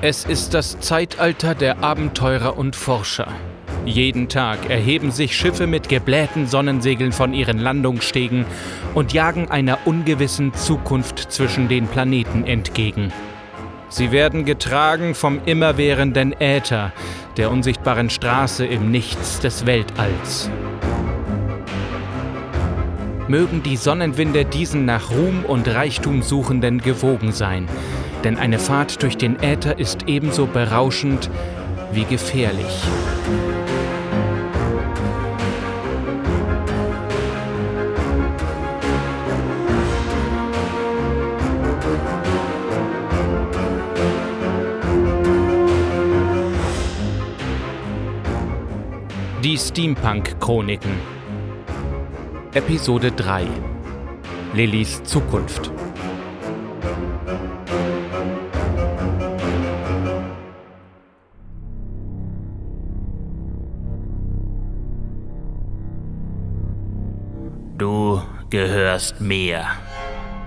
Es ist das Zeitalter der Abenteurer und Forscher. Jeden Tag erheben sich Schiffe mit geblähten Sonnensegeln von ihren Landungsstegen und jagen einer ungewissen Zukunft zwischen den Planeten entgegen. Sie werden getragen vom immerwährenden Äther, der unsichtbaren Straße im Nichts des Weltalls. Mögen die Sonnenwinde diesen nach Ruhm und Reichtum Suchenden gewogen sein, denn eine Fahrt durch den Äther ist ebenso berauschend wie gefährlich. Die Steampunk-Chroniken. Episode 3 Lillys Zukunft Du gehörst mir.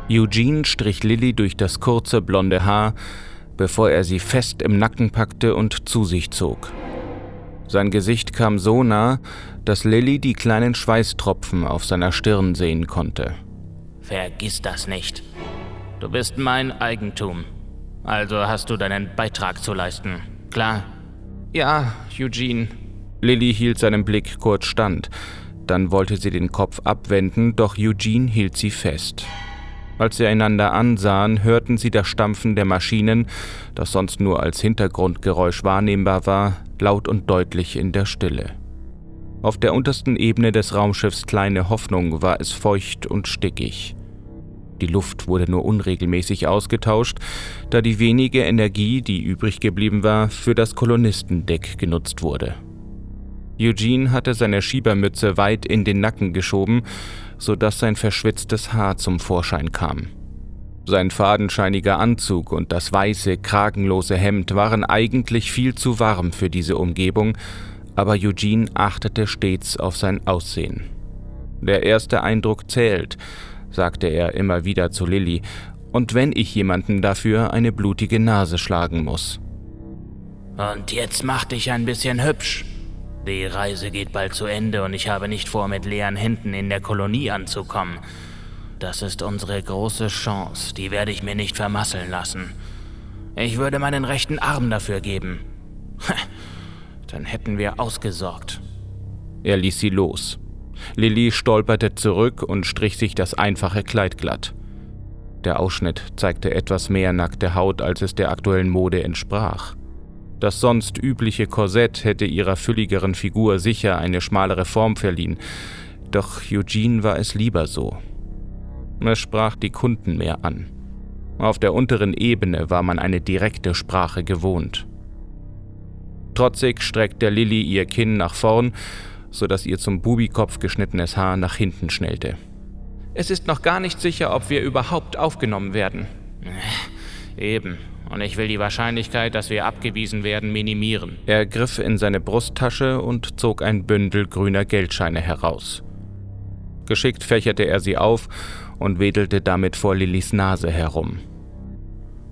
Eugene strich Lilly durch das kurze blonde Haar, bevor er sie fest im Nacken packte und zu sich zog. Sein Gesicht kam so nah, dass Lilly die kleinen Schweißtropfen auf seiner Stirn sehen konnte. Vergiss das nicht. Du bist mein Eigentum. Also hast du deinen Beitrag zu leisten. Klar? Ja, Eugene. Lilly hielt seinen Blick kurz stand. Dann wollte sie den Kopf abwenden, doch Eugene hielt sie fest. Als sie einander ansahen, hörten sie das Stampfen der Maschinen, das sonst nur als Hintergrundgeräusch wahrnehmbar war, laut und deutlich in der Stille. Auf der untersten Ebene des Raumschiffs Kleine Hoffnung war es feucht und stickig. Die Luft wurde nur unregelmäßig ausgetauscht, da die wenige Energie, die übrig geblieben war, für das Kolonistendeck genutzt wurde. Eugene hatte seine Schiebermütze weit in den Nacken geschoben, sodass sein verschwitztes Haar zum Vorschein kam. Sein fadenscheiniger Anzug und das weiße, kragenlose Hemd waren eigentlich viel zu warm für diese Umgebung, aber Eugene achtete stets auf sein Aussehen. Der erste Eindruck zählt, sagte er immer wieder zu Lilly, und wenn ich jemanden dafür eine blutige Nase schlagen muss. Und jetzt mach dich ein bisschen hübsch. Die Reise geht bald zu Ende und ich habe nicht vor, mit leeren Händen in der Kolonie anzukommen. Das ist unsere große Chance, die werde ich mir nicht vermasseln lassen. Ich würde meinen rechten Arm dafür geben. Dann hätten wir ausgesorgt. Er ließ sie los. Lilly stolperte zurück und strich sich das einfache Kleid glatt. Der Ausschnitt zeigte etwas mehr nackte Haut, als es der aktuellen Mode entsprach. Das sonst übliche Korsett hätte ihrer fülligeren Figur sicher eine schmalere Form verliehen, doch Eugene war es lieber so. Es sprach die Kunden mehr an. Auf der unteren Ebene war man eine direkte Sprache gewohnt. Trotzig streckte Lilly ihr Kinn nach vorn, sodass ihr zum Bubikopf geschnittenes Haar nach hinten schnellte. Es ist noch gar nicht sicher, ob wir überhaupt aufgenommen werden. Eben. Und ich will die Wahrscheinlichkeit, dass wir abgewiesen werden, minimieren. Er griff in seine Brusttasche und zog ein Bündel grüner Geldscheine heraus. Geschickt fächerte er sie auf und wedelte damit vor Lillys Nase herum.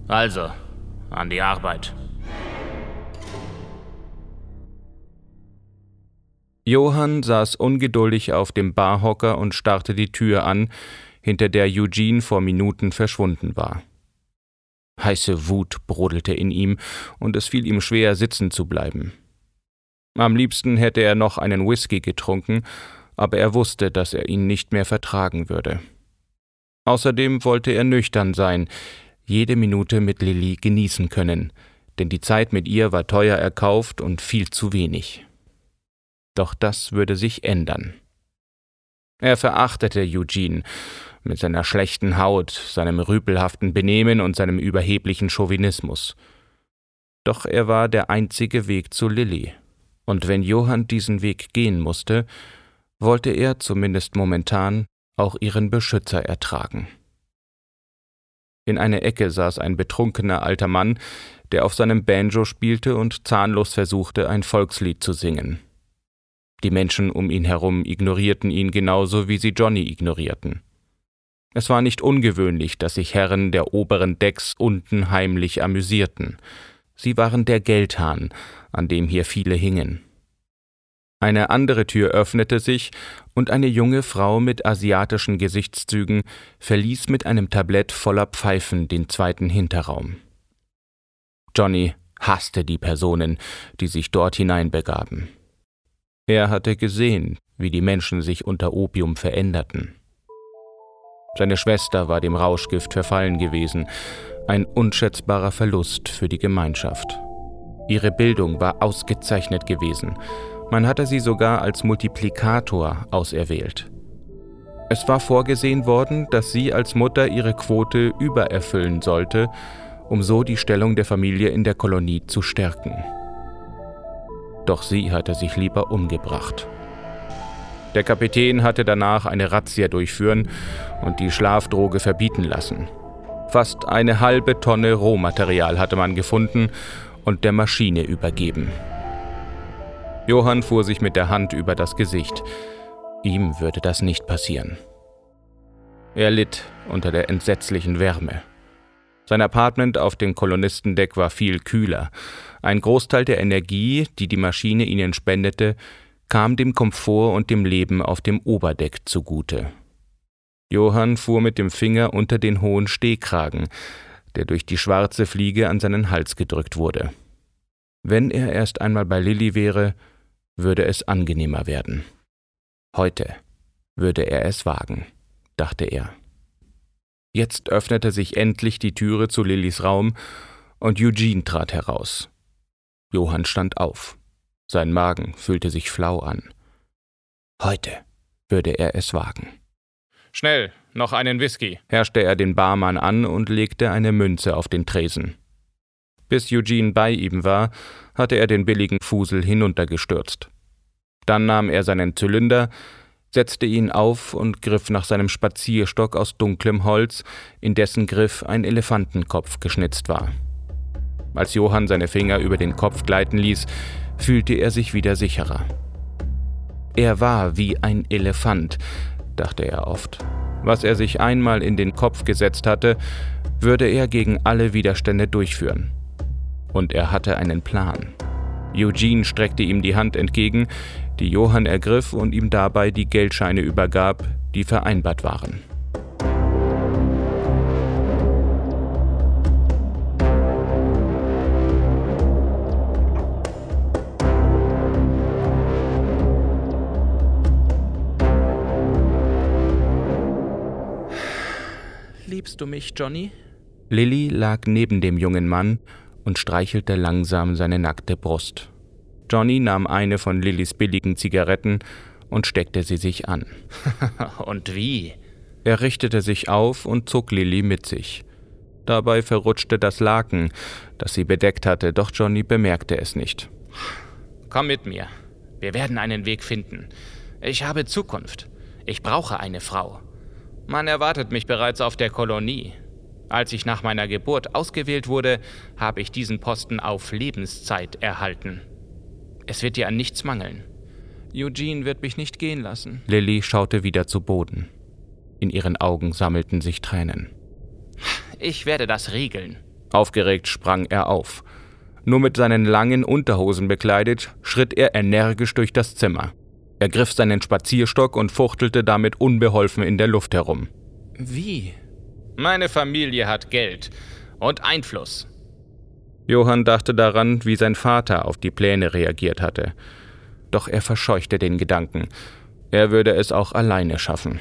Also, an die Arbeit. Johann saß ungeduldig auf dem Barhocker und starrte die Tür an, hinter der Eugene vor Minuten verschwunden war. Heiße Wut brodelte in ihm, und es fiel ihm schwer, sitzen zu bleiben. Am liebsten hätte er noch einen Whisky getrunken, aber er wusste, dass er ihn nicht mehr vertragen würde. Außerdem wollte er nüchtern sein, jede Minute mit Lilly genießen können, denn die Zeit mit ihr war teuer erkauft und viel zu wenig. Doch das würde sich ändern. Er verachtete Eugene mit seiner schlechten Haut, seinem rüpelhaften Benehmen und seinem überheblichen Chauvinismus. Doch er war der einzige Weg zu Lilly, und wenn Johann diesen Weg gehen musste, wollte er zumindest momentan auch ihren Beschützer ertragen. In einer Ecke saß ein betrunkener alter Mann, der auf seinem Banjo spielte und zahnlos versuchte, ein Volkslied zu singen. Die Menschen um ihn herum ignorierten ihn genauso wie sie Johnny ignorierten. Es war nicht ungewöhnlich, dass sich Herren der oberen Decks unten heimlich amüsierten. Sie waren der Geldhahn, an dem hier viele hingen. Eine andere Tür öffnete sich, und eine junge Frau mit asiatischen Gesichtszügen verließ mit einem Tablett voller Pfeifen den zweiten Hinterraum. Johnny hasste die Personen, die sich dort hineinbegaben. Er hatte gesehen, wie die Menschen sich unter Opium veränderten. Seine Schwester war dem Rauschgift verfallen gewesen, ein unschätzbarer Verlust für die Gemeinschaft. Ihre Bildung war ausgezeichnet gewesen, man hatte sie sogar als Multiplikator auserwählt. Es war vorgesehen worden, dass sie als Mutter ihre Quote übererfüllen sollte, um so die Stellung der Familie in der Kolonie zu stärken. Doch sie hatte sich lieber umgebracht. Der Kapitän hatte danach eine Razzia durchführen und die Schlafdroge verbieten lassen. Fast eine halbe Tonne Rohmaterial hatte man gefunden und der Maschine übergeben. Johann fuhr sich mit der Hand über das Gesicht. Ihm würde das nicht passieren. Er litt unter der entsetzlichen Wärme. Sein Apartment auf dem Kolonistendeck war viel kühler. Ein Großteil der Energie, die die Maschine ihnen spendete, kam dem Komfort und dem Leben auf dem Oberdeck zugute. Johann fuhr mit dem Finger unter den hohen Stehkragen, der durch die schwarze Fliege an seinen Hals gedrückt wurde. Wenn er erst einmal bei Lilly wäre, würde es angenehmer werden. Heute würde er es wagen, dachte er. Jetzt öffnete sich endlich die Türe zu Lillys Raum und Eugene trat heraus. Johann stand auf. Sein Magen fühlte sich flau an. Heute würde er es wagen. Schnell, noch einen Whisky, herrschte er den Barmann an und legte eine Münze auf den Tresen. Bis Eugene bei ihm war, hatte er den billigen Fusel hinuntergestürzt. Dann nahm er seinen Zylinder, setzte ihn auf und griff nach seinem Spazierstock aus dunklem Holz, in dessen Griff ein Elefantenkopf geschnitzt war. Als Johann seine Finger über den Kopf gleiten ließ, fühlte er sich wieder sicherer. Er war wie ein Elefant, dachte er oft. Was er sich einmal in den Kopf gesetzt hatte, würde er gegen alle Widerstände durchführen. Und er hatte einen Plan. Eugene streckte ihm die Hand entgegen, die Johann ergriff und ihm dabei die Geldscheine übergab, die vereinbart waren. Liebst du mich, Johnny? Lilly lag neben dem jungen Mann und streichelte langsam seine nackte Brust. Johnny nahm eine von Lillys billigen Zigaretten und steckte sie sich an. und wie? Er richtete sich auf und zog Lilly mit sich. Dabei verrutschte das Laken, das sie bedeckt hatte, doch Johnny bemerkte es nicht. Komm mit mir. Wir werden einen Weg finden. Ich habe Zukunft. Ich brauche eine Frau. Man erwartet mich bereits auf der Kolonie. Als ich nach meiner Geburt ausgewählt wurde, habe ich diesen Posten auf Lebenszeit erhalten. Es wird dir an nichts mangeln. Eugene wird mich nicht gehen lassen. Lilly schaute wieder zu Boden. In ihren Augen sammelten sich Tränen. Ich werde das regeln. Aufgeregt sprang er auf. Nur mit seinen langen Unterhosen bekleidet, schritt er energisch durch das Zimmer. Er griff seinen Spazierstock und fuchtelte damit unbeholfen in der Luft herum. Wie? Meine Familie hat Geld und Einfluss. Johann dachte daran, wie sein Vater auf die Pläne reagiert hatte. Doch er verscheuchte den Gedanken. Er würde es auch alleine schaffen.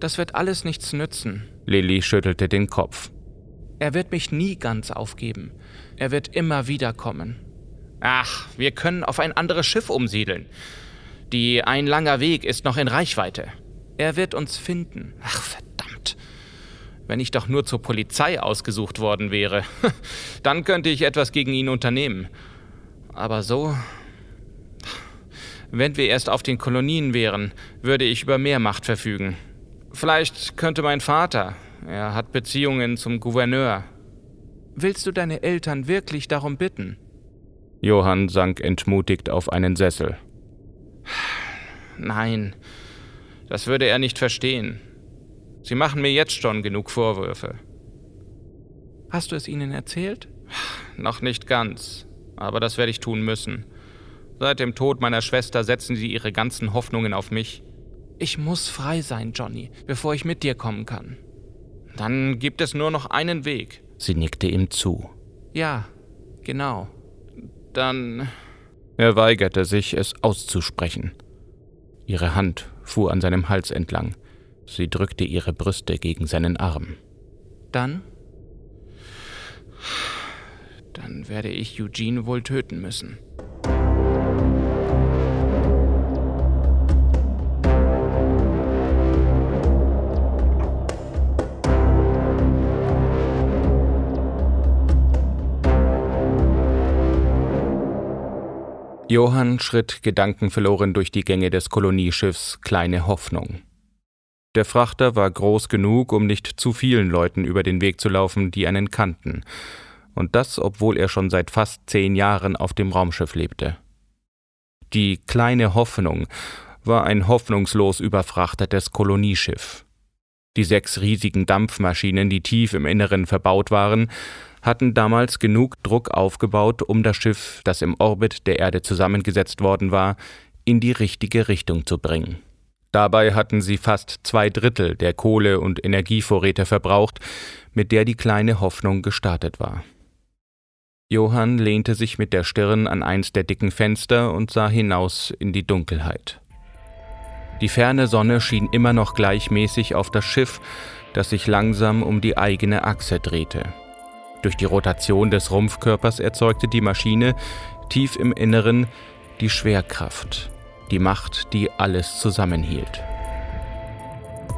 Das wird alles nichts nützen. Lilly schüttelte den Kopf. Er wird mich nie ganz aufgeben. Er wird immer wieder kommen. Ach, wir können auf ein anderes Schiff umsiedeln. Die ein langer Weg ist noch in Reichweite. Er wird uns finden. Ach, verdammt. Wenn ich doch nur zur Polizei ausgesucht worden wäre, dann könnte ich etwas gegen ihn unternehmen. Aber so. Wenn wir erst auf den Kolonien wären, würde ich über mehr Macht verfügen. Vielleicht könnte mein Vater, er hat Beziehungen zum Gouverneur. Willst du deine Eltern wirklich darum bitten? Johann sank entmutigt auf einen Sessel. Nein, das würde er nicht verstehen. Sie machen mir jetzt schon genug Vorwürfe. Hast du es ihnen erzählt? noch nicht ganz, aber das werde ich tun müssen. Seit dem Tod meiner Schwester setzen sie ihre ganzen Hoffnungen auf mich. Ich muss frei sein, Johnny, bevor ich mit dir kommen kann. Dann gibt es nur noch einen Weg. Sie nickte ihm zu. Ja, genau. Dann. Er weigerte sich, es auszusprechen. Ihre Hand fuhr an seinem Hals entlang. Sie drückte ihre Brüste gegen seinen Arm. Dann? Dann werde ich Eugene wohl töten müssen. Johann schritt gedankenverloren durch die Gänge des Kolonieschiffs Kleine Hoffnung. Der Frachter war groß genug, um nicht zu vielen Leuten über den Weg zu laufen, die einen kannten, und das, obwohl er schon seit fast zehn Jahren auf dem Raumschiff lebte. Die Kleine Hoffnung war ein hoffnungslos überfrachtetes Kolonieschiff. Die sechs riesigen Dampfmaschinen, die tief im Inneren verbaut waren, hatten damals genug Druck aufgebaut, um das Schiff, das im Orbit der Erde zusammengesetzt worden war, in die richtige Richtung zu bringen. Dabei hatten sie fast zwei Drittel der Kohle- und Energievorräte verbraucht, mit der die kleine Hoffnung gestartet war. Johann lehnte sich mit der Stirn an eins der dicken Fenster und sah hinaus in die Dunkelheit. Die ferne Sonne schien immer noch gleichmäßig auf das Schiff, das sich langsam um die eigene Achse drehte. Durch die Rotation des Rumpfkörpers erzeugte die Maschine tief im Inneren die Schwerkraft, die Macht, die alles zusammenhielt.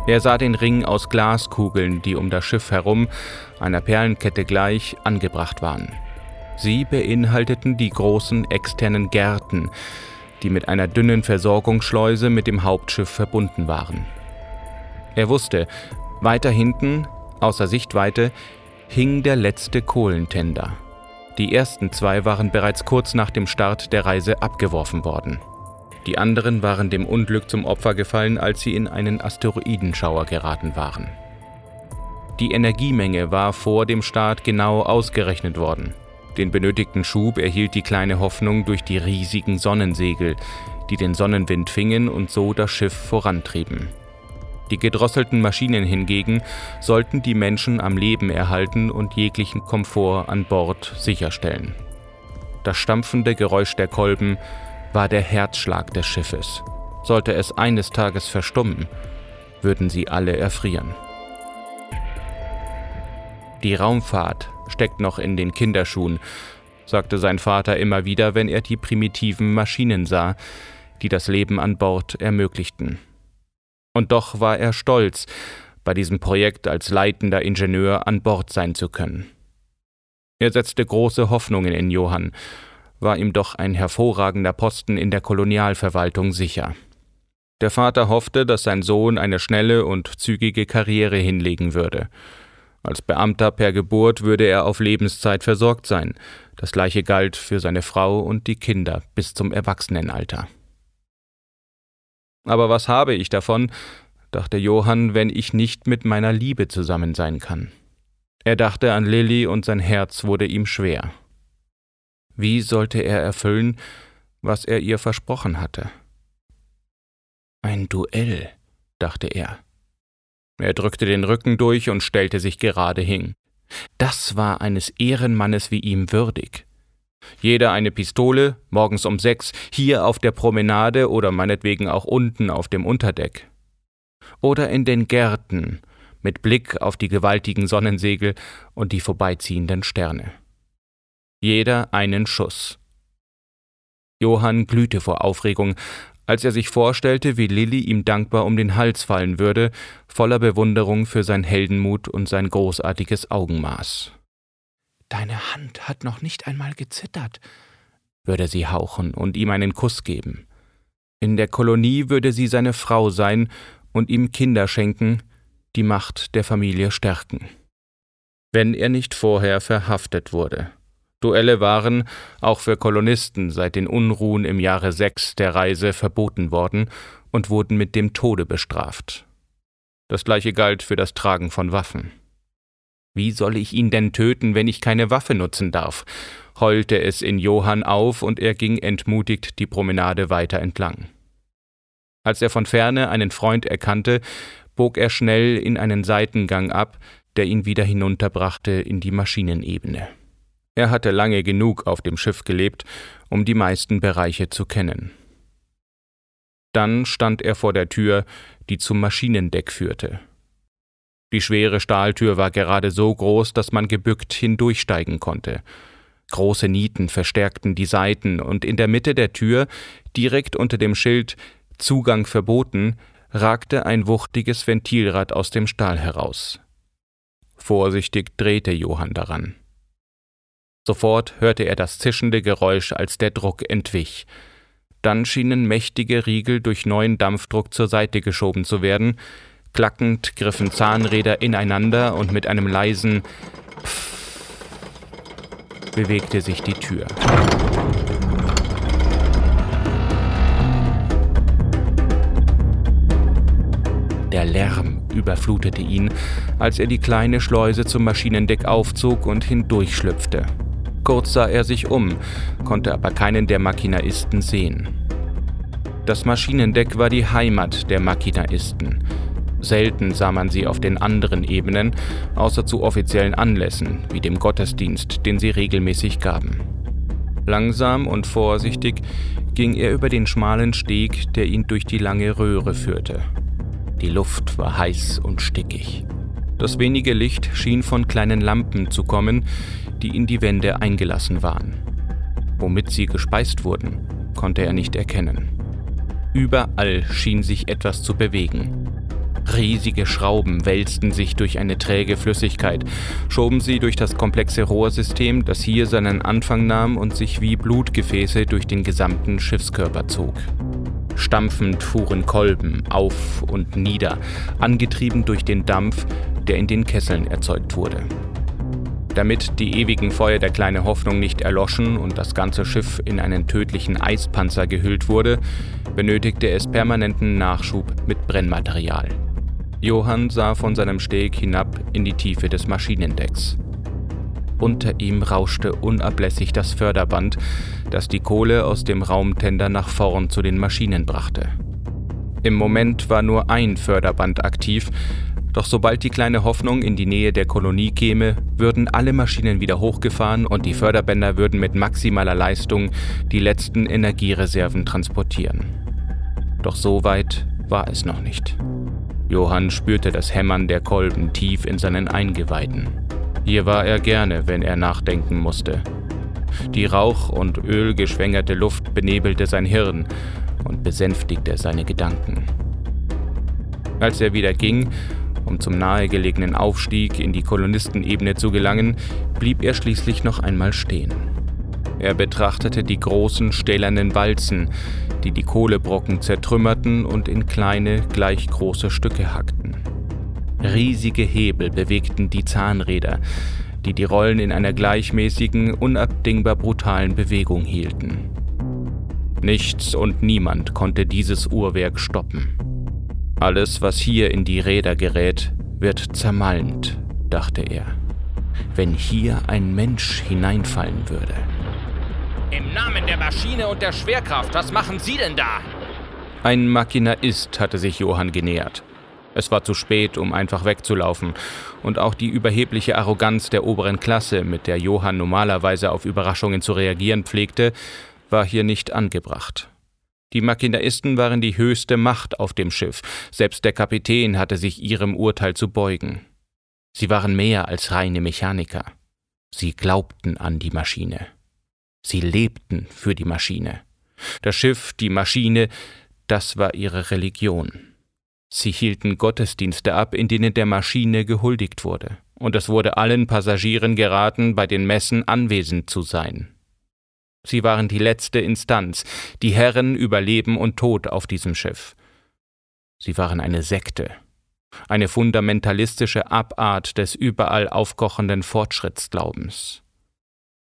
Er sah den Ring aus Glaskugeln, die um das Schiff herum, einer Perlenkette gleich, angebracht waren. Sie beinhalteten die großen externen Gärten, die mit einer dünnen Versorgungsschleuse mit dem Hauptschiff verbunden waren. Er wusste, weiter hinten, außer Sichtweite, hing der letzte Kohlentender. Die ersten zwei waren bereits kurz nach dem Start der Reise abgeworfen worden. Die anderen waren dem Unglück zum Opfer gefallen, als sie in einen Asteroidenschauer geraten waren. Die Energiemenge war vor dem Start genau ausgerechnet worden. Den benötigten Schub erhielt die kleine Hoffnung durch die riesigen Sonnensegel, die den Sonnenwind fingen und so das Schiff vorantrieben. Die gedrosselten Maschinen hingegen sollten die Menschen am Leben erhalten und jeglichen Komfort an Bord sicherstellen. Das stampfende Geräusch der Kolben war der Herzschlag des Schiffes. Sollte es eines Tages verstummen, würden sie alle erfrieren. Die Raumfahrt steckt noch in den Kinderschuhen, sagte sein Vater immer wieder, wenn er die primitiven Maschinen sah, die das Leben an Bord ermöglichten. Und doch war er stolz, bei diesem Projekt als leitender Ingenieur an Bord sein zu können. Er setzte große Hoffnungen in Johann, war ihm doch ein hervorragender Posten in der Kolonialverwaltung sicher. Der Vater hoffte, dass sein Sohn eine schnelle und zügige Karriere hinlegen würde. Als Beamter per Geburt würde er auf Lebenszeit versorgt sein. Das gleiche galt für seine Frau und die Kinder bis zum Erwachsenenalter. Aber was habe ich davon, dachte Johann, wenn ich nicht mit meiner Liebe zusammen sein kann? Er dachte an Lilly und sein Herz wurde ihm schwer. Wie sollte er erfüllen, was er ihr versprochen hatte? Ein Duell, dachte er. Er drückte den Rücken durch und stellte sich gerade hin. Das war eines Ehrenmannes wie ihm würdig. Jeder eine Pistole, morgens um sechs, hier auf der Promenade oder meinetwegen auch unten auf dem Unterdeck. Oder in den Gärten, mit Blick auf die gewaltigen Sonnensegel und die vorbeiziehenden Sterne. Jeder einen Schuss. Johann glühte vor Aufregung, als er sich vorstellte, wie Lilly ihm dankbar um den Hals fallen würde, voller Bewunderung für sein Heldenmut und sein großartiges Augenmaß. Deine Hand hat noch nicht einmal gezittert, würde sie hauchen und ihm einen Kuss geben. In der Kolonie würde sie seine Frau sein und ihm Kinder schenken, die Macht der Familie stärken. Wenn er nicht vorher verhaftet wurde. Duelle waren, auch für Kolonisten, seit den Unruhen im Jahre 6 der Reise verboten worden und wurden mit dem Tode bestraft. Das gleiche galt für das Tragen von Waffen. Wie soll ich ihn denn töten, wenn ich keine Waffe nutzen darf? heulte es in Johann auf und er ging entmutigt die Promenade weiter entlang. Als er von ferne einen Freund erkannte, bog er schnell in einen Seitengang ab, der ihn wieder hinunterbrachte in die Maschinenebene. Er hatte lange genug auf dem Schiff gelebt, um die meisten Bereiche zu kennen. Dann stand er vor der Tür, die zum Maschinendeck führte. Die schwere Stahltür war gerade so groß, dass man gebückt hindurchsteigen konnte. Große Nieten verstärkten die Seiten, und in der Mitte der Tür, direkt unter dem Schild Zugang verboten, ragte ein wuchtiges Ventilrad aus dem Stahl heraus. Vorsichtig drehte Johann daran. Sofort hörte er das zischende Geräusch, als der Druck entwich. Dann schienen mächtige Riegel durch neuen Dampfdruck zur Seite geschoben zu werden. Klackend griffen Zahnräder ineinander und mit einem leisen Pfff bewegte sich die Tür. Der Lärm überflutete ihn, als er die kleine Schleuse zum Maschinendeck aufzog und hindurchschlüpfte. Kurz sah er sich um, konnte aber keinen der Machinaisten sehen. Das Maschinendeck war die Heimat der Machinaisten. Selten sah man sie auf den anderen Ebenen, außer zu offiziellen Anlässen, wie dem Gottesdienst, den sie regelmäßig gaben. Langsam und vorsichtig ging er über den schmalen Steg, der ihn durch die lange Röhre führte. Die Luft war heiß und stickig. Das wenige Licht schien von kleinen Lampen zu kommen, die in die Wände eingelassen waren. Womit sie gespeist wurden, konnte er nicht erkennen. Überall schien sich etwas zu bewegen. Riesige Schrauben wälzten sich durch eine träge Flüssigkeit, schoben sie durch das komplexe Rohrsystem, das hier seinen Anfang nahm und sich wie Blutgefäße durch den gesamten Schiffskörper zog. Stampfend fuhren Kolben auf und nieder, angetrieben durch den Dampf, der in den Kesseln erzeugt wurde. Damit die ewigen Feuer der kleinen Hoffnung nicht erloschen und das ganze Schiff in einen tödlichen Eispanzer gehüllt wurde, benötigte es permanenten Nachschub mit Brennmaterial. Johann sah von seinem Steg hinab in die Tiefe des Maschinendecks. Unter ihm rauschte unablässig das Förderband, das die Kohle aus dem Raumtender nach vorn zu den Maschinen brachte. Im Moment war nur ein Förderband aktiv, doch sobald die kleine Hoffnung in die Nähe der Kolonie käme, würden alle Maschinen wieder hochgefahren und die Förderbänder würden mit maximaler Leistung die letzten Energiereserven transportieren. Doch so weit war es noch nicht. Johann spürte das Hämmern der Kolben tief in seinen Eingeweiden. Hier war er gerne, wenn er nachdenken musste. Die Rauch- und ölgeschwängerte Luft benebelte sein Hirn und besänftigte seine Gedanken. Als er wieder ging, um zum nahegelegenen Aufstieg in die Kolonistenebene zu gelangen, blieb er schließlich noch einmal stehen. Er betrachtete die großen stählernen Walzen, die die Kohlebrocken zertrümmerten und in kleine, gleich große Stücke hackten. Riesige Hebel bewegten die Zahnräder, die die Rollen in einer gleichmäßigen, unabdingbar brutalen Bewegung hielten. Nichts und niemand konnte dieses Uhrwerk stoppen. Alles, was hier in die Räder gerät, wird zermalmt, dachte er. Wenn hier ein Mensch hineinfallen würde. Im Namen der Maschine und der Schwerkraft, was machen Sie denn da? Ein Machinaist hatte sich Johann genähert. Es war zu spät, um einfach wegzulaufen, und auch die überhebliche Arroganz der oberen Klasse, mit der Johann normalerweise auf Überraschungen zu reagieren pflegte, war hier nicht angebracht. Die Machinaisten waren die höchste Macht auf dem Schiff, selbst der Kapitän hatte sich ihrem Urteil zu beugen. Sie waren mehr als reine Mechaniker. Sie glaubten an die Maschine. Sie lebten für die Maschine. Das Schiff, die Maschine, das war ihre Religion. Sie hielten Gottesdienste ab, in denen der Maschine gehuldigt wurde, und es wurde allen Passagieren geraten, bei den Messen anwesend zu sein. Sie waren die letzte Instanz, die Herren über Leben und Tod auf diesem Schiff. Sie waren eine Sekte, eine fundamentalistische Abart des überall aufkochenden Fortschrittsglaubens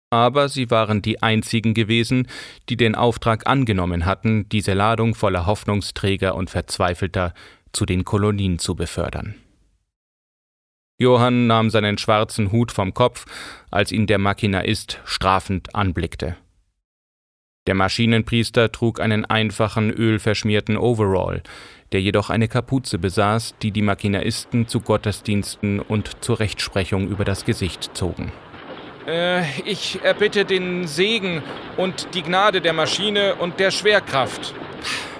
aber sie waren die einzigen gewesen, die den Auftrag angenommen hatten, diese Ladung voller Hoffnungsträger und Verzweifelter zu den Kolonien zu befördern. Johann nahm seinen schwarzen Hut vom Kopf, als ihn der Maschinaist strafend anblickte. Der Maschinenpriester trug einen einfachen, ölverschmierten Overall, der jedoch eine Kapuze besaß, die die Maschinaisten zu Gottesdiensten und zur Rechtsprechung über das Gesicht zogen. Äh, ich erbitte den Segen und die Gnade der Maschine und der Schwerkraft.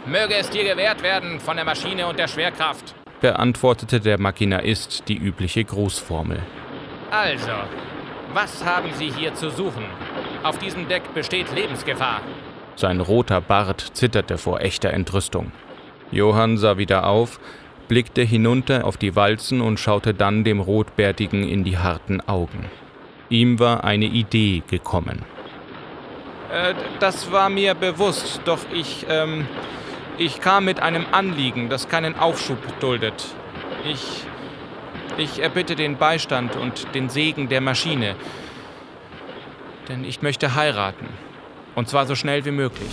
Möge es dir gewährt werden von der Maschine und der Schwerkraft, beantwortete der Maschinaist die übliche Grußformel. Also, was haben Sie hier zu suchen? Auf diesem Deck besteht Lebensgefahr. Sein roter Bart zitterte vor echter Entrüstung. Johann sah wieder auf, blickte hinunter auf die Walzen und schaute dann dem Rotbärtigen in die harten Augen. Ihm war eine Idee gekommen. Äh, das war mir bewusst, doch ich, ähm, ich kam mit einem Anliegen, das keinen Aufschub duldet. Ich, ich erbitte den Beistand und den Segen der Maschine, denn ich möchte heiraten, und zwar so schnell wie möglich.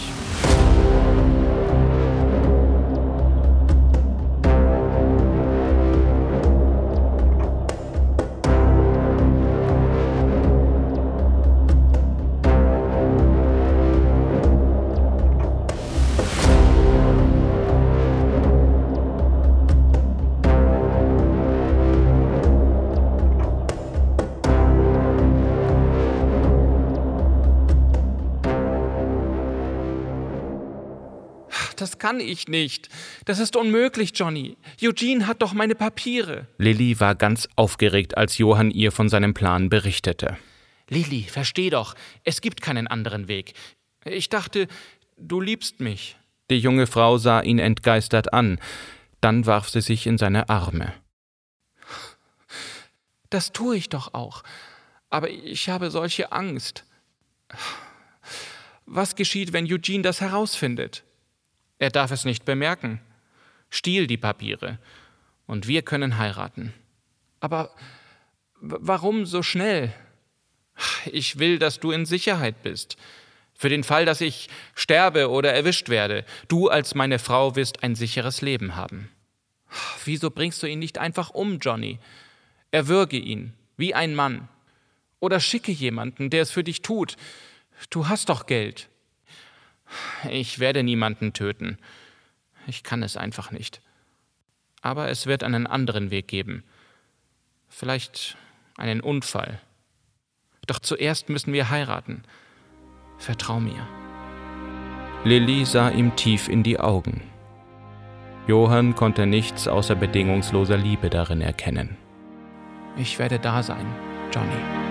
Kann ich nicht. Das ist unmöglich, Johnny. Eugene hat doch meine Papiere. Lilly war ganz aufgeregt, als Johann ihr von seinem Plan berichtete. Lilly, versteh doch, es gibt keinen anderen Weg. Ich dachte, du liebst mich. Die junge Frau sah ihn entgeistert an, dann warf sie sich in seine Arme. Das tue ich doch auch, aber ich habe solche Angst. Was geschieht, wenn Eugene das herausfindet? Er darf es nicht bemerken. Stiehl die Papiere und wir können heiraten. Aber warum so schnell? Ich will, dass du in Sicherheit bist. Für den Fall, dass ich sterbe oder erwischt werde, du als meine Frau wirst ein sicheres Leben haben. Wieso bringst du ihn nicht einfach um, Johnny? Erwürge ihn, wie ein Mann. Oder schicke jemanden, der es für dich tut. Du hast doch Geld. Ich werde niemanden töten. Ich kann es einfach nicht. Aber es wird einen anderen Weg geben. Vielleicht einen Unfall. Doch zuerst müssen wir heiraten. Vertrau mir. Lilly sah ihm tief in die Augen. Johann konnte nichts außer bedingungsloser Liebe darin erkennen. Ich werde da sein, Johnny.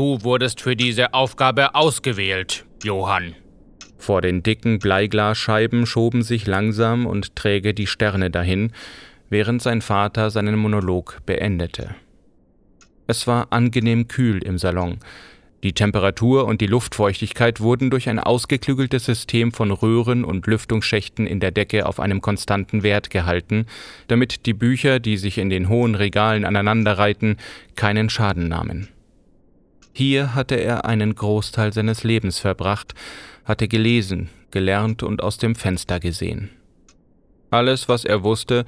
Du wurdest für diese Aufgabe ausgewählt, Johann. Vor den dicken Bleiglasscheiben schoben sich langsam und träge die Sterne dahin, während sein Vater seinen Monolog beendete. Es war angenehm kühl im Salon. Die Temperatur und die Luftfeuchtigkeit wurden durch ein ausgeklügeltes System von Röhren und Lüftungsschächten in der Decke auf einem konstanten Wert gehalten, damit die Bücher, die sich in den hohen Regalen aneinanderreihten, keinen Schaden nahmen. Hier hatte er einen Großteil seines Lebens verbracht, hatte gelesen, gelernt und aus dem Fenster gesehen. Alles, was er wusste,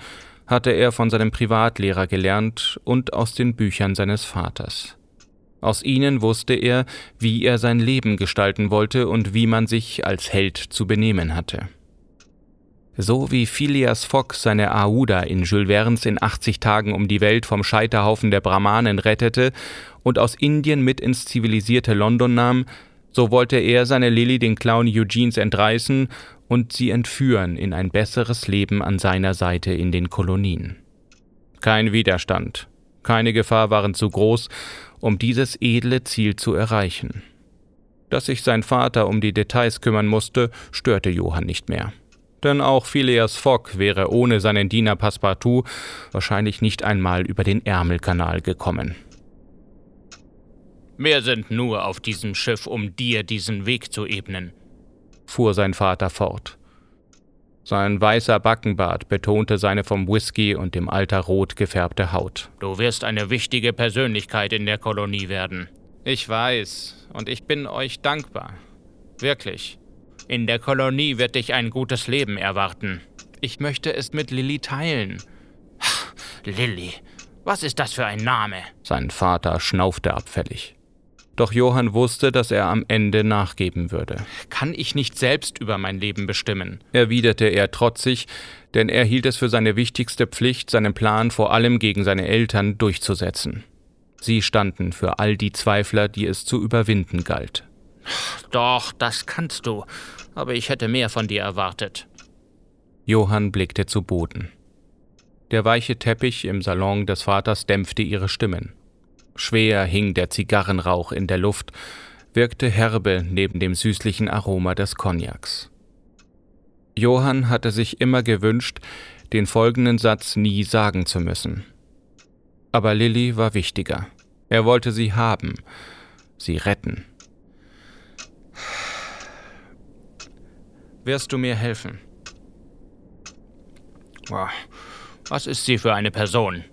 hatte er von seinem Privatlehrer gelernt und aus den Büchern seines Vaters. Aus ihnen wusste er, wie er sein Leben gestalten wollte und wie man sich als Held zu benehmen hatte. So wie Phileas Fogg seine Aouda in Jules Verne's in 80 Tagen um die Welt vom Scheiterhaufen der Brahmanen rettete und aus Indien mit ins zivilisierte London nahm, so wollte er seine Lilly den Clown Eugenes entreißen und sie entführen in ein besseres Leben an seiner Seite in den Kolonien. Kein Widerstand, keine Gefahr waren zu groß, um dieses edle Ziel zu erreichen. Dass sich sein Vater um die Details kümmern musste, störte Johann nicht mehr denn auch Phileas Fogg wäre ohne seinen Diener Passepartout wahrscheinlich nicht einmal über den Ärmelkanal gekommen. Wir sind nur auf diesem Schiff, um dir diesen Weg zu ebnen, fuhr sein Vater fort. Sein weißer Backenbart betonte seine vom Whisky und dem Alter rot gefärbte Haut. Du wirst eine wichtige Persönlichkeit in der Kolonie werden. Ich weiß, und ich bin euch dankbar. Wirklich. In der Kolonie wird dich ein gutes Leben erwarten. Ich möchte es mit Lilly teilen. Lilly, was ist das für ein Name? Sein Vater schnaufte abfällig. Doch Johann wusste, dass er am Ende nachgeben würde. Kann ich nicht selbst über mein Leben bestimmen? erwiderte er trotzig, denn er hielt es für seine wichtigste Pflicht, seinen Plan vor allem gegen seine Eltern durchzusetzen. Sie standen für all die Zweifler, die es zu überwinden galt. Doch, das kannst du, aber ich hätte mehr von dir erwartet. Johann blickte zu Boden. Der weiche Teppich im Salon des Vaters dämpfte ihre Stimmen. Schwer hing der Zigarrenrauch in der Luft, wirkte herbe neben dem süßlichen Aroma des Cognacs. Johann hatte sich immer gewünscht, den folgenden Satz nie sagen zu müssen. Aber Lilly war wichtiger. Er wollte sie haben, sie retten. Wirst du mir helfen? Was ist sie für eine Person?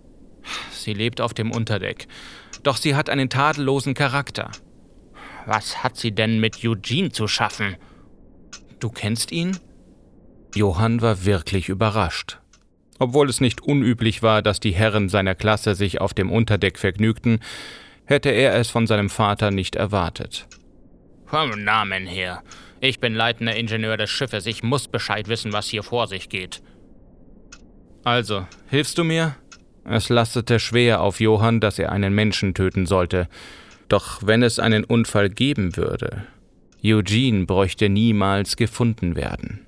Sie lebt auf dem Unterdeck. Doch sie hat einen tadellosen Charakter. Was hat sie denn mit Eugene zu schaffen? Du kennst ihn? Johann war wirklich überrascht. Obwohl es nicht unüblich war, dass die Herren seiner Klasse sich auf dem Unterdeck vergnügten, hätte er es von seinem Vater nicht erwartet. Vom Namen her. Ich bin leitender Ingenieur des Schiffes. Ich muss Bescheid wissen, was hier vor sich geht. Also, hilfst du mir? Es lastete schwer auf Johann, dass er einen Menschen töten sollte. Doch wenn es einen Unfall geben würde, Eugene bräuchte niemals gefunden werden.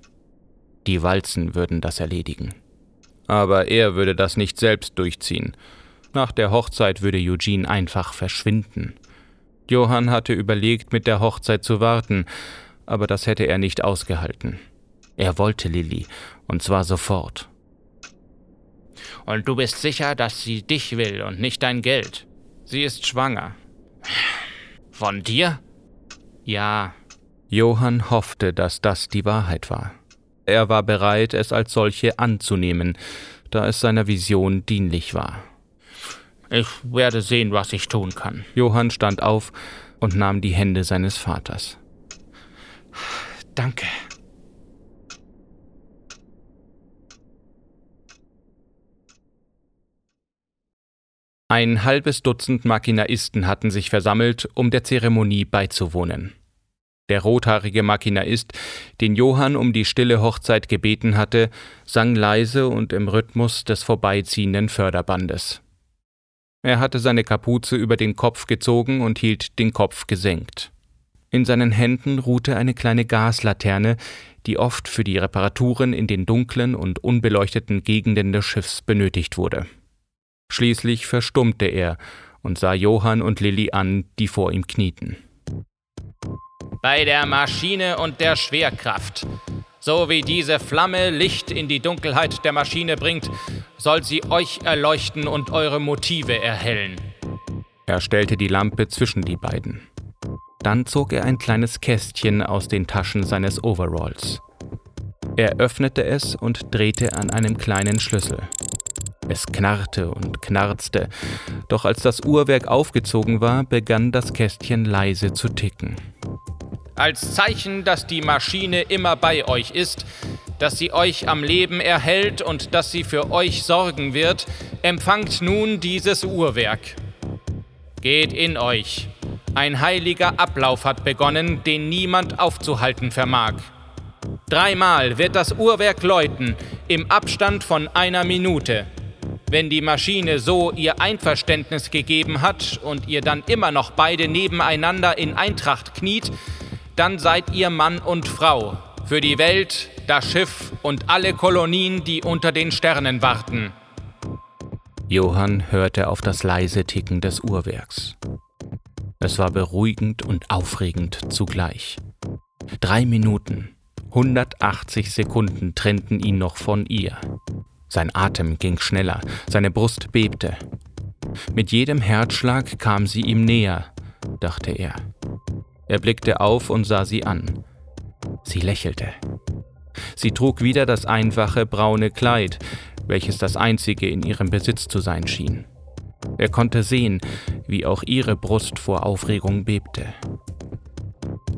Die Walzen würden das erledigen. Aber er würde das nicht selbst durchziehen. Nach der Hochzeit würde Eugene einfach verschwinden. Johann hatte überlegt, mit der Hochzeit zu warten, aber das hätte er nicht ausgehalten. Er wollte Lilly, und zwar sofort. Und du bist sicher, dass sie dich will und nicht dein Geld. Sie ist schwanger. Von dir? Ja. Johann hoffte, dass das die Wahrheit war. Er war bereit, es als solche anzunehmen, da es seiner Vision dienlich war. Ich werde sehen, was ich tun kann. Johann stand auf und nahm die Hände seines Vaters. Danke. Ein halbes Dutzend Machinaisten hatten sich versammelt, um der Zeremonie beizuwohnen. Der rothaarige Machinaist, den Johann um die stille Hochzeit gebeten hatte, sang leise und im Rhythmus des vorbeiziehenden Förderbandes. Er hatte seine Kapuze über den Kopf gezogen und hielt den Kopf gesenkt. In seinen Händen ruhte eine kleine Gaslaterne, die oft für die Reparaturen in den dunklen und unbeleuchteten Gegenden des Schiffs benötigt wurde. Schließlich verstummte er und sah Johann und Lilly an, die vor ihm knieten. Bei der Maschine und der Schwerkraft. So wie diese Flamme Licht in die Dunkelheit der Maschine bringt, soll sie euch erleuchten und eure Motive erhellen. Er stellte die Lampe zwischen die beiden. Dann zog er ein kleines Kästchen aus den Taschen seines Overalls. Er öffnete es und drehte an einem kleinen Schlüssel. Es knarrte und knarzte, doch als das Uhrwerk aufgezogen war, begann das Kästchen leise zu ticken. Als Zeichen, dass die Maschine immer bei euch ist, dass sie euch am Leben erhält und dass sie für euch sorgen wird, empfangt nun dieses Uhrwerk. Geht in euch. Ein heiliger Ablauf hat begonnen, den niemand aufzuhalten vermag. Dreimal wird das Uhrwerk läuten, im Abstand von einer Minute. Wenn die Maschine so ihr Einverständnis gegeben hat und ihr dann immer noch beide nebeneinander in Eintracht kniet, dann seid ihr Mann und Frau. Für die Welt, das Schiff und alle Kolonien, die unter den Sternen warten. Johann hörte auf das leise Ticken des Uhrwerks. Es war beruhigend und aufregend zugleich. Drei Minuten, 180 Sekunden trennten ihn noch von ihr. Sein Atem ging schneller, seine Brust bebte. Mit jedem Herzschlag kam sie ihm näher, dachte er. Er blickte auf und sah sie an. Sie lächelte. Sie trug wieder das einfache braune Kleid, welches das einzige in ihrem Besitz zu sein schien. Er konnte sehen, wie auch ihre Brust vor Aufregung bebte.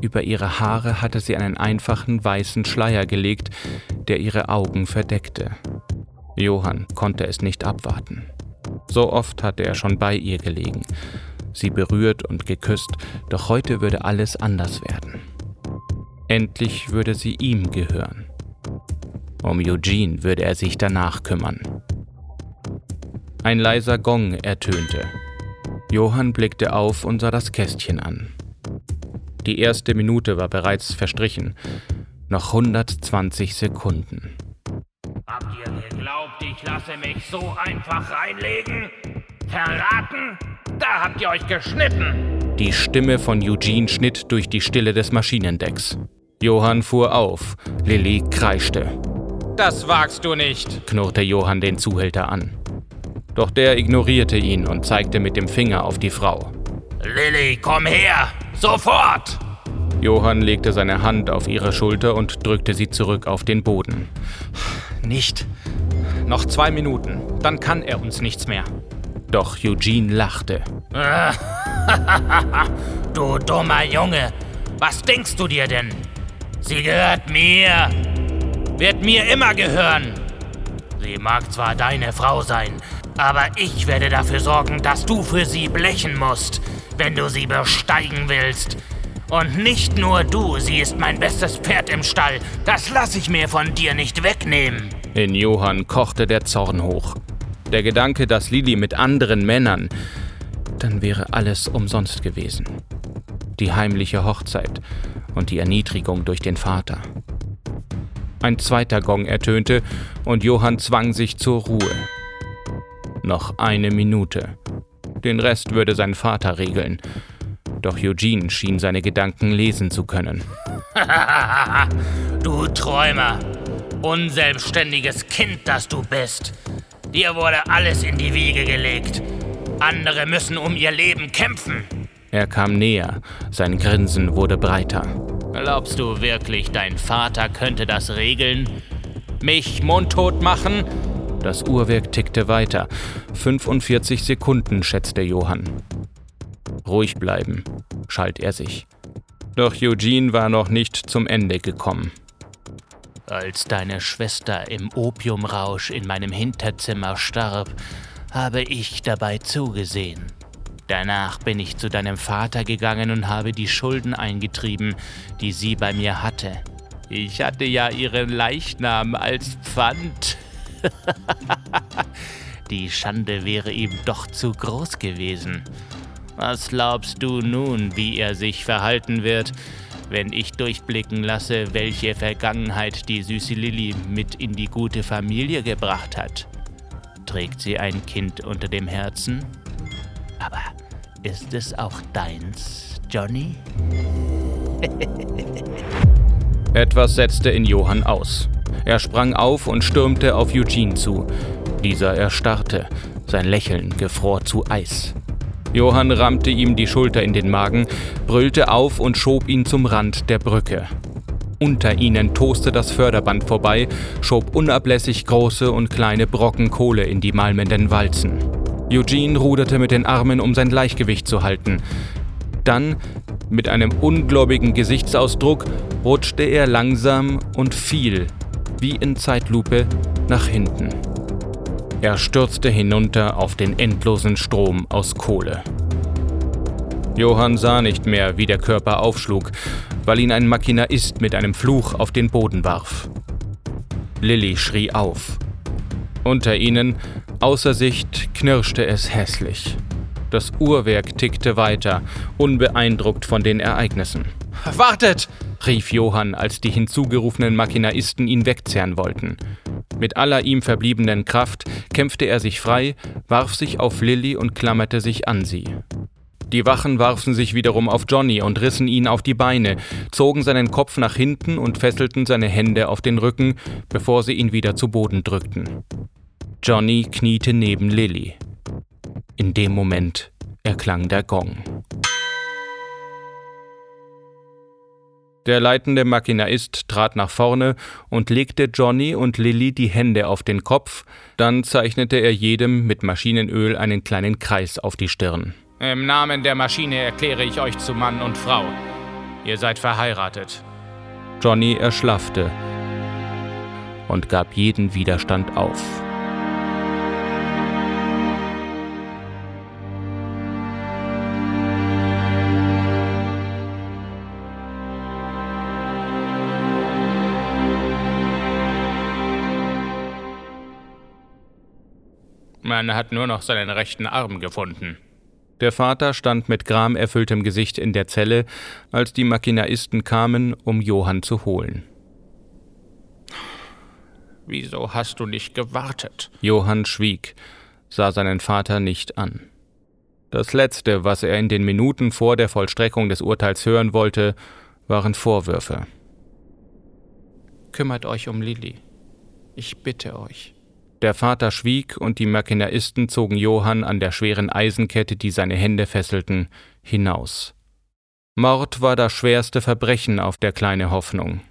Über ihre Haare hatte sie einen einfachen weißen Schleier gelegt, der ihre Augen verdeckte. Johann konnte es nicht abwarten. So oft hatte er schon bei ihr gelegen, sie berührt und geküsst, doch heute würde alles anders werden. Endlich würde sie ihm gehören. Um Eugene würde er sich danach kümmern. Ein leiser Gong ertönte. Johann blickte auf und sah das Kästchen an. Die erste Minute war bereits verstrichen. Noch 120 Sekunden. Habt ihr geglaubt, ich lasse mich so einfach reinlegen? Verraten? Da habt ihr euch geschnitten! Die Stimme von Eugene schnitt durch die Stille des Maschinendecks. Johann fuhr auf. Lilly kreischte. Das wagst du nicht, knurrte Johann den Zuhälter an. Doch der ignorierte ihn und zeigte mit dem Finger auf die Frau. Lilly, komm her! Sofort! Johann legte seine Hand auf ihre Schulter und drückte sie zurück auf den Boden. Nicht. Noch zwei Minuten, dann kann er uns nichts mehr. Doch Eugene lachte. du dummer Junge, was denkst du dir denn? Sie gehört mir. Wird mir immer gehören. Sie mag zwar deine Frau sein, aber ich werde dafür sorgen, dass du für sie blechen musst, wenn du sie besteigen willst. Und nicht nur du, sie ist mein bestes Pferd im Stall. Das lasse ich mir von dir nicht wegnehmen. In Johann kochte der Zorn hoch. Der Gedanke, dass Lili mit anderen Männern, dann wäre alles umsonst gewesen. Die heimliche Hochzeit und die Erniedrigung durch den Vater. Ein zweiter Gong ertönte und Johann zwang sich zur Ruhe. Noch eine Minute. Den Rest würde sein Vater regeln. Doch Eugene schien seine Gedanken lesen zu können. du Träumer! Unselbstständiges Kind, das du bist. Dir wurde alles in die Wiege gelegt. Andere müssen um ihr Leben kämpfen. Er kam näher, sein Grinsen wurde breiter. Glaubst du wirklich, dein Vater könnte das regeln? Mich mundtot machen? Das Uhrwerk tickte weiter. 45 Sekunden, schätzte Johann. Ruhig bleiben, schalt er sich. Doch Eugene war noch nicht zum Ende gekommen. Als deine Schwester im Opiumrausch in meinem Hinterzimmer starb, habe ich dabei zugesehen. Danach bin ich zu deinem Vater gegangen und habe die Schulden eingetrieben, die sie bei mir hatte. Ich hatte ja ihren Leichnam als Pfand. Die Schande wäre ihm doch zu groß gewesen. Was glaubst du nun, wie er sich verhalten wird, wenn ich durchblicken lasse, welche Vergangenheit die süße Lilly mit in die gute Familie gebracht hat? Trägt sie ein Kind unter dem Herzen? Aber ist es auch deins, Johnny? Etwas setzte in Johann aus. Er sprang auf und stürmte auf Eugene zu. Dieser erstarrte, sein Lächeln gefror zu Eis. Johann rammte ihm die Schulter in den Magen, brüllte auf und schob ihn zum Rand der Brücke. Unter ihnen toste das Förderband vorbei, schob unablässig große und kleine Brocken Kohle in die malmenden Walzen. Eugene ruderte mit den Armen, um sein Gleichgewicht zu halten. Dann, mit einem ungläubigen Gesichtsausdruck, rutschte er langsam und fiel wie in Zeitlupe nach hinten. Er stürzte hinunter auf den endlosen Strom aus Kohle. Johann sah nicht mehr, wie der Körper aufschlug, weil ihn ein Maschinist mit einem Fluch auf den Boden warf. Lilly schrie auf. Unter ihnen, außer Sicht, knirschte es hässlich. Das Uhrwerk tickte weiter, unbeeindruckt von den Ereignissen. Wartet! rief Johann, als die hinzugerufenen Maschinaisten ihn wegzerren wollten. Mit aller ihm verbliebenen Kraft kämpfte er sich frei, warf sich auf Lilly und klammerte sich an sie. Die Wachen warfen sich wiederum auf Johnny und rissen ihn auf die Beine, zogen seinen Kopf nach hinten und fesselten seine Hände auf den Rücken, bevor sie ihn wieder zu Boden drückten. Johnny kniete neben Lilly. In dem Moment erklang der Gong. Der leitende Maschinaist trat nach vorne und legte Johnny und Lilly die Hände auf den Kopf, dann zeichnete er jedem mit Maschinenöl einen kleinen Kreis auf die Stirn. Im Namen der Maschine erkläre ich euch zu Mann und Frau. Ihr seid verheiratet. Johnny erschlaffte und gab jeden Widerstand auf. Man hat nur noch seinen rechten Arm gefunden. Der Vater stand mit gramerfülltem Gesicht in der Zelle, als die Maschinaisten kamen, um Johann zu holen. Wieso hast du nicht gewartet? Johann schwieg, sah seinen Vater nicht an. Das Letzte, was er in den Minuten vor der Vollstreckung des Urteils hören wollte, waren Vorwürfe. Kümmert euch um Lilly. Ich bitte euch. Der Vater schwieg und die Maschinaisten zogen Johann an der schweren Eisenkette, die seine Hände fesselten, hinaus. Mord war das schwerste Verbrechen auf der kleine Hoffnung.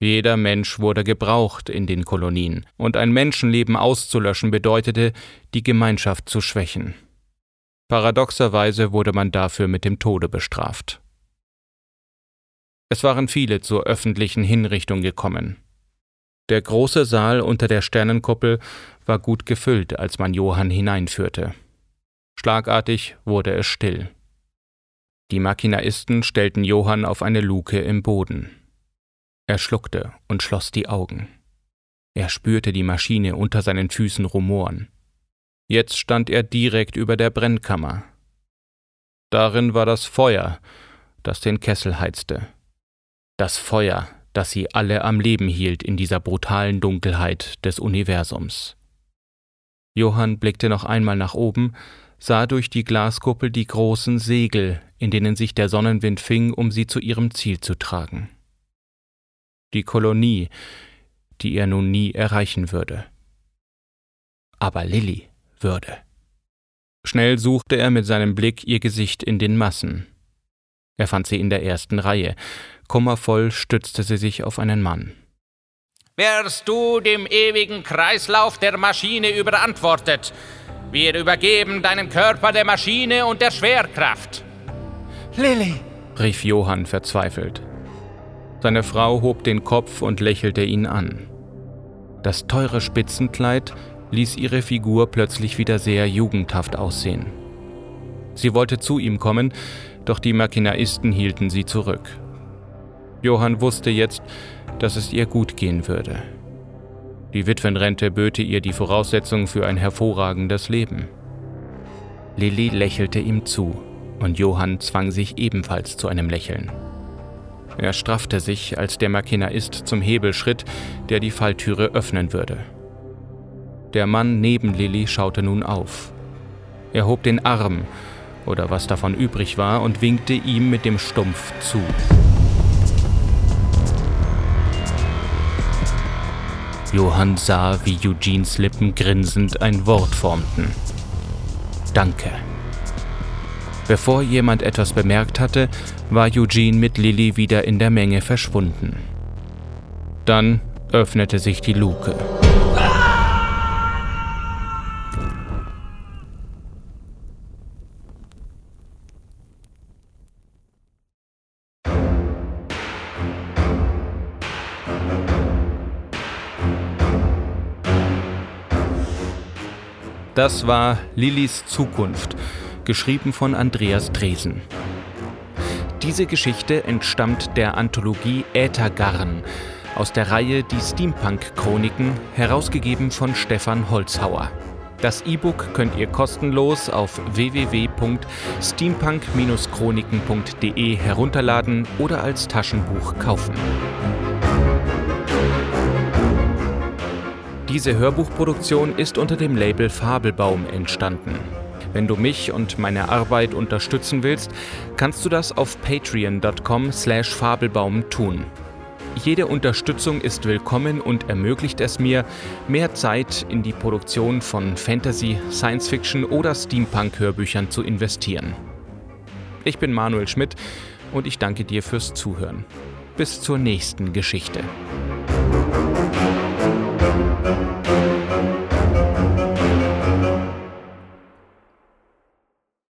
Jeder Mensch wurde gebraucht in den Kolonien, und ein Menschenleben auszulöschen bedeutete, die Gemeinschaft zu schwächen. Paradoxerweise wurde man dafür mit dem Tode bestraft. Es waren viele zur öffentlichen Hinrichtung gekommen. Der große Saal unter der Sternenkuppel war gut gefüllt, als man Johann hineinführte. Schlagartig wurde es still. Die Machinaisten stellten Johann auf eine Luke im Boden. Er schluckte und schloss die Augen. Er spürte die Maschine unter seinen Füßen rumoren. Jetzt stand er direkt über der Brennkammer. Darin war das Feuer, das den Kessel heizte. Das Feuer, das sie alle am Leben hielt in dieser brutalen Dunkelheit des Universums. Johann blickte noch einmal nach oben, sah durch die Glaskuppel die großen Segel, in denen sich der Sonnenwind fing, um sie zu ihrem Ziel zu tragen die Kolonie, die er nun nie erreichen würde. Aber Lilly würde. Schnell suchte er mit seinem Blick ihr Gesicht in den Massen. Er fand sie in der ersten Reihe. Kummervoll stützte sie sich auf einen Mann. Wärst du dem ewigen Kreislauf der Maschine überantwortet? Wir übergeben deinen Körper der Maschine und der Schwerkraft. Lilly, rief Johann verzweifelt. Seine Frau hob den Kopf und lächelte ihn an. Das teure Spitzenkleid ließ ihre Figur plötzlich wieder sehr jugendhaft aussehen. Sie wollte zu ihm kommen, doch die Machinaisten hielten sie zurück. Johann wusste jetzt, dass es ihr gut gehen würde. Die Witwenrente böte ihr die Voraussetzung für ein hervorragendes Leben. Lilly lächelte ihm zu, und Johann zwang sich ebenfalls zu einem Lächeln. Er straffte sich, als der Maschinaist zum Hebel schritt, der die Falltüre öffnen würde. Der Mann neben Lilly schaute nun auf. Er hob den Arm, oder was davon übrig war, und winkte ihm mit dem Stumpf zu. Johann sah, wie Eugenes Lippen grinsend ein Wort formten. Danke. Bevor jemand etwas bemerkt hatte, war Eugene mit Lilly wieder in der Menge verschwunden. Dann öffnete sich die Luke. Das war Lillys Zukunft geschrieben von Andreas Dresen. Diese Geschichte entstammt der Anthologie Äthergarn aus der Reihe Die Steampunk-Chroniken, herausgegeben von Stefan Holzhauer. Das E-Book könnt ihr kostenlos auf www.steampunk-chroniken.de herunterladen oder als Taschenbuch kaufen. Diese Hörbuchproduktion ist unter dem Label Fabelbaum entstanden. Wenn du mich und meine Arbeit unterstützen willst, kannst du das auf patreon.com/fabelbaum tun. Jede Unterstützung ist willkommen und ermöglicht es mir, mehr Zeit in die Produktion von Fantasy, Science Fiction oder Steampunk-Hörbüchern zu investieren. Ich bin Manuel Schmidt und ich danke dir fürs Zuhören. bis zur nächsten Geschichte.